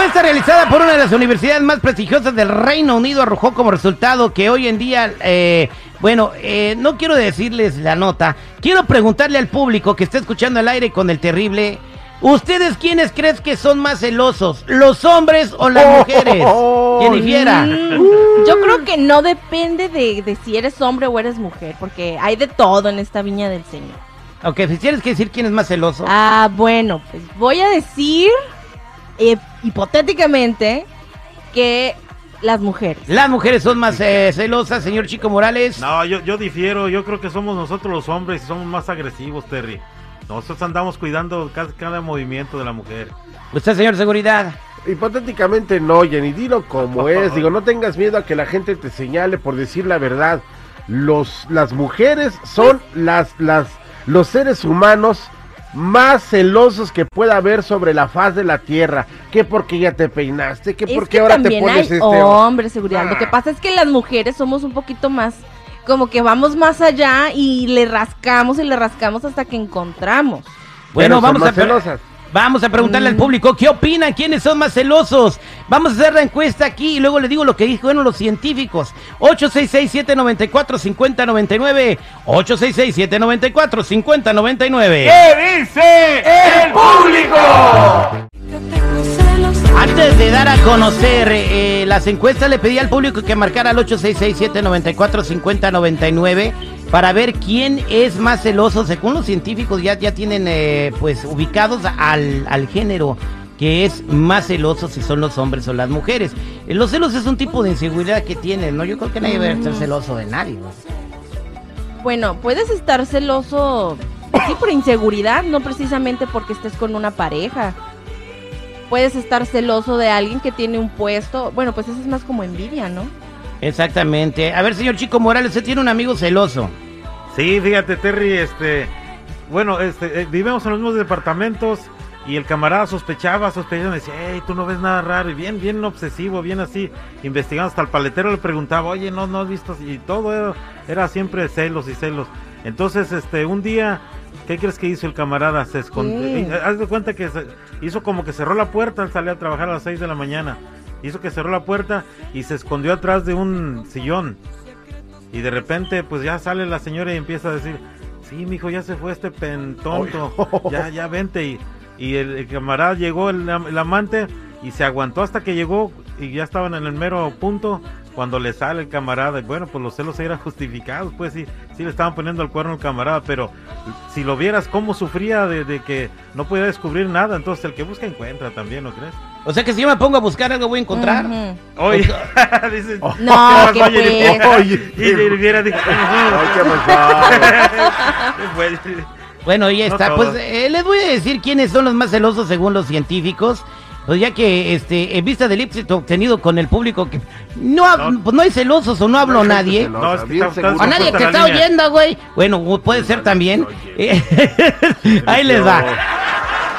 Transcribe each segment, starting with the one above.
encuesta realizada por una de las universidades más prestigiosas del Reino Unido arrojó como resultado que hoy en día, eh, bueno, eh, no quiero decirles la nota, quiero preguntarle al público que está escuchando al aire con el terrible, ¿ustedes quiénes creen que son más celosos, los hombres o las mujeres? ¿Quién difiera? Mm, yo creo que no depende de, de si eres hombre o eres mujer, porque hay de todo en esta viña del Señor. Ok, si tienes que decir quién es más celoso. Ah, bueno, pues voy a decir eh, hipotéticamente que las mujeres. Las mujeres son más eh, celosas, señor Chico Morales. No, yo, yo difiero, yo creo que somos nosotros los hombres y somos más agresivos, Terry. Nosotros andamos cuidando cada, cada movimiento de la mujer. Usted, señor Seguridad. Hipotéticamente no, Jenny, dilo como es. Digo, no tengas miedo a que la gente te señale por decir la verdad. Los, las mujeres son las, las, los seres humanos más celosos que pueda haber sobre la faz de la tierra. Que porque ya te peinaste, que Es porque que ahora te pones hay este. hombres, seguridad. Lo que Ah. pasa es que las mujeres somos un poquito más, como que vamos más allá y le rascamos y le rascamos hasta que encontramos. Bueno, Pero son vamos más a, celosas. Vamos a preguntarle al Mm. público qué opinan, quiénes son más celosos. Vamos a hacer la encuesta aquí y luego le digo lo que dijeron los científicos. 866-794-5099. 866-794-5099. ¿Qué dice el público? Antes de dar a conocer eh, las encuestas, le pedí al público que marcara al 866-794-5099 para ver quién es más celoso. Según los científicos, ya, ya tienen eh, pues ubicados al, al género que es más celoso si son los hombres o las mujeres. Eh, Los celos es un tipo de inseguridad que tienen, ¿no? Yo creo que nadie debe estar celoso de nadie. ¿no? Bueno, puedes estar celoso, sí, por inseguridad, no precisamente porque estés con una pareja. Puedes estar celoso de alguien que tiene un puesto. Bueno, pues eso es más como envidia, ¿no? Exactamente. A ver, señor Chico Morales, usted tiene un amigo celoso. Sí, fíjate, Terry, este. Bueno, este, eh, vivimos en los mismos departamentos y el camarada sospechaba, sospechaba, me decía, hey, tú no ves nada raro, y bien, bien obsesivo, bien así, investigando, hasta el paletero le preguntaba, oye, no, no has visto, y todo era, era siempre celos y celos. Entonces, este, un día, ¿qué crees que hizo el camarada? Se escondió, y, haz de cuenta que se- hizo como que cerró la puerta, él salía a trabajar a las 6 de la mañana, hizo que cerró la puerta y se escondió atrás de un sillón. Y de repente, pues ya sale la señora y empieza a decir, sí, mijo, ya se fue este pen tonto, ya, ya vente. Y, y el, el camarada llegó, el, el amante, y se aguantó hasta que llegó y ya estaban en el mero punto cuando le sale el camarada. Y bueno, pues los celos eran justificados, pues sí, sí le estaban poniendo el cuerno al camarada, pero si lo vieras cómo sufría de, de que no podía descubrir nada, entonces el que busca encuentra también, ¿no crees? O sea que si yo me pongo a buscar algo voy a encontrar. Oye, dice, No, ¿qué pasó. Oye, Y Jennifer dijo, Ay, ¿qué pasó? Bueno, ya está. Pues eh, les voy a decir quiénes son los más celosos según los científicos. Pues ya que este, en vista del éxito obtenido con el público, que no, pues no hay celosos o no hablo a nadie. No, es que está-. O nadie te está línea. oyendo, güey. Bueno, puede ser también. Ahí les va.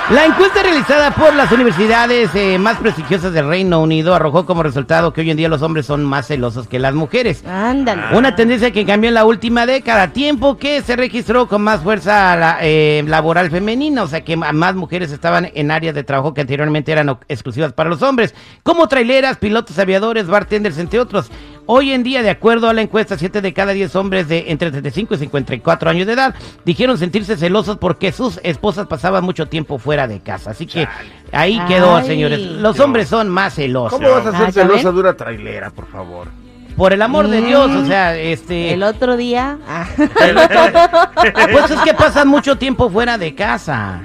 La encuesta realizada por las universidades eh, más prestigiosas del Reino Unido arrojó como resultado que hoy en día los hombres son más celosos que las mujeres. Ándale. Una tendencia que cambió en la última década, tiempo que se registró con más fuerza la, eh, laboral femenina, o sea que más mujeres estaban en áreas de trabajo que anteriormente eran exclusivas para los hombres, como traileras, pilotos aviadores, bartenders, entre otros. Hoy en día, de acuerdo a la encuesta, 7 de cada 10 hombres de entre 35 y 54 años de edad dijeron sentirse celosos porque sus esposas pasaban mucho tiempo fuera de casa. Así que ahí quedó, Ay. señores. Los hombres son más celosos. ¿Cómo vas a ser ¿ya celosa de una trailera, por favor? Por el amor de Mm. Dios, o sea, este... El otro día. ah. Pues es que pasan mucho tiempo fuera de casa.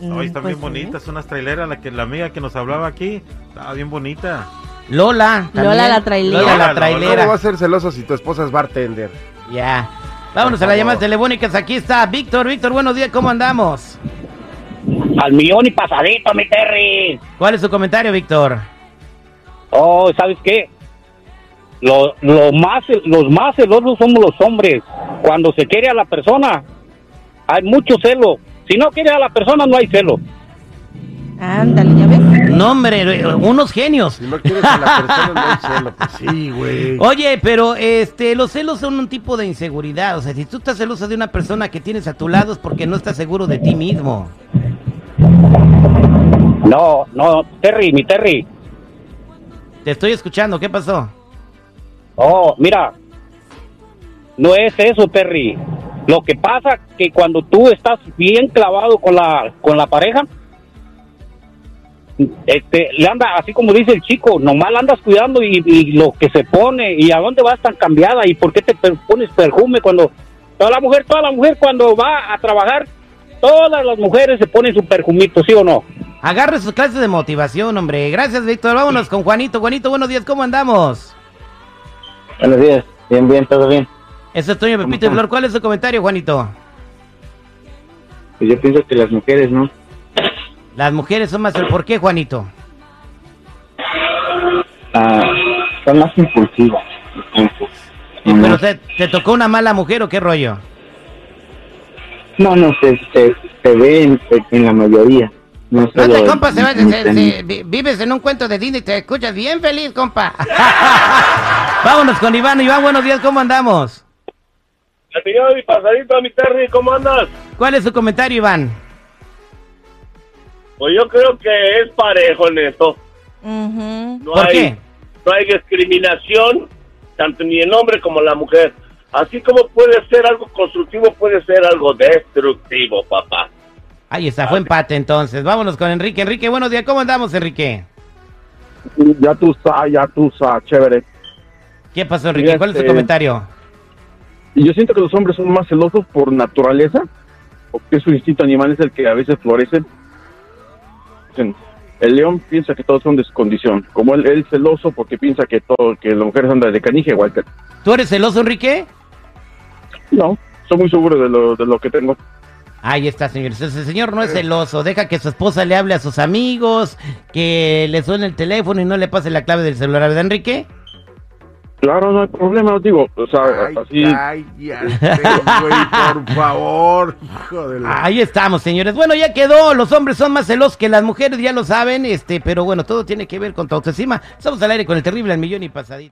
No, y están Pues bien sí. bonitas, unas traileras, la que la amiga que nos hablaba aquí, estaba bien bonita. Lola. también. Lola la trailera. Lola la trailera. ¿Cómo vas a ser celoso si tu esposa es bartender? Ya. Vámonos a las llamadas telefónicas. Aquí está Víctor. Víctor, buenos días. ¿Cómo andamos? Al millón y pasadito, mi Terry. ¿Cuál es su comentario, Víctor? Oh, ¿sabes qué? Lo, lo más, los más celosos somos los hombres. Cuando se quiere a la persona, hay mucho celo. Si no quiere a la persona, no hay celo. Ándale, ¿ya ves? No, hombre, unos genios. Si no quieres a la persona, no hay celo. Pues sí, güey. Oye, pero este, los celos son un tipo de inseguridad. O sea, si tú estás celoso de una persona que tienes a tu lado es porque no estás seguro de ti mismo. No, no, Terry, mi Terry. Te estoy escuchando, ¿qué pasó? Oh, mira, no es eso, Terry. Lo que pasa que cuando tú estás bien clavado con la con la pareja, este, le anda así como dice el chico, nomás la andas cuidando y, y lo que se pone y a dónde vas tan cambiada y por qué te pones perfume cuando toda la mujer, toda la mujer cuando va a trabajar, todas las mujeres se ponen su perfumito, ¿sí o no? Agarre sus clases de motivación, hombre. Gracias, Víctor. Vámonos con Juanito. Juanito, buenos días, ¿cómo andamos? Buenos días, bien, bien, todo bien. Eso es Toño Pepito y? Flor. ¿Cuál es su comentario, Juanito? Pues yo pienso que las mujeres, ¿no? Las mujeres son más el por qué, Juanito. Ah, son más impulsivas. no, Pero te, te tocó una mala mujer o qué rollo? no, no, se, se, se ve en, en la mayoría. No No te, compa, se va, vi- vives en un cuento de Disney y te escuchas bien feliz, compa. Vámonos con Iván. Iván, buenos días, ¿cómo andamos? Señor, mi pasadito, mi Terry, ¿cómo andas? ¿Cuál es su comentario, Iván? Pues yo creo que es parejo en esto. Ujú. No ¿Por hay, qué? No hay discriminación, tanto ni el hombre como la mujer. Así como puede ser algo constructivo, puede ser algo destructivo, papá. Ahí está, fue empate entonces. Vámonos con Enrique. Enrique, buenos días, ¿cómo andamos, Enrique? Ya tú sabes, ya tú sabes, chévere. ¿Qué pasó, Enrique? ¿Cuál es su este- comentario? Y yo siento que los hombres son más celosos por naturaleza, porque su instinto animal es el que a veces florece. Dicen, El león piensa que todos son de su condición, como él, él celoso porque piensa que todo, que las mujeres andan de que él. ¿Tú eres celoso, Enrique? No, soy muy seguro de lo, de lo que tengo. Ahí está, señores. Ese señor no es celoso. Deja que su esposa le hable a sus amigos, que le suene el teléfono y no le pase la clave del celular, ¿verdad, Enrique? Claro, no hay problema, digo, o sea, Ay, así... cállate, güey, por favor, hijo de la... Ahí estamos, señores. Bueno, ya quedó. Los hombres son más celosos que las mujeres, ya lo saben. Este, pero bueno, todo tiene que ver con tu autoestima. Estamos al aire con el terrible al millón y pasadito.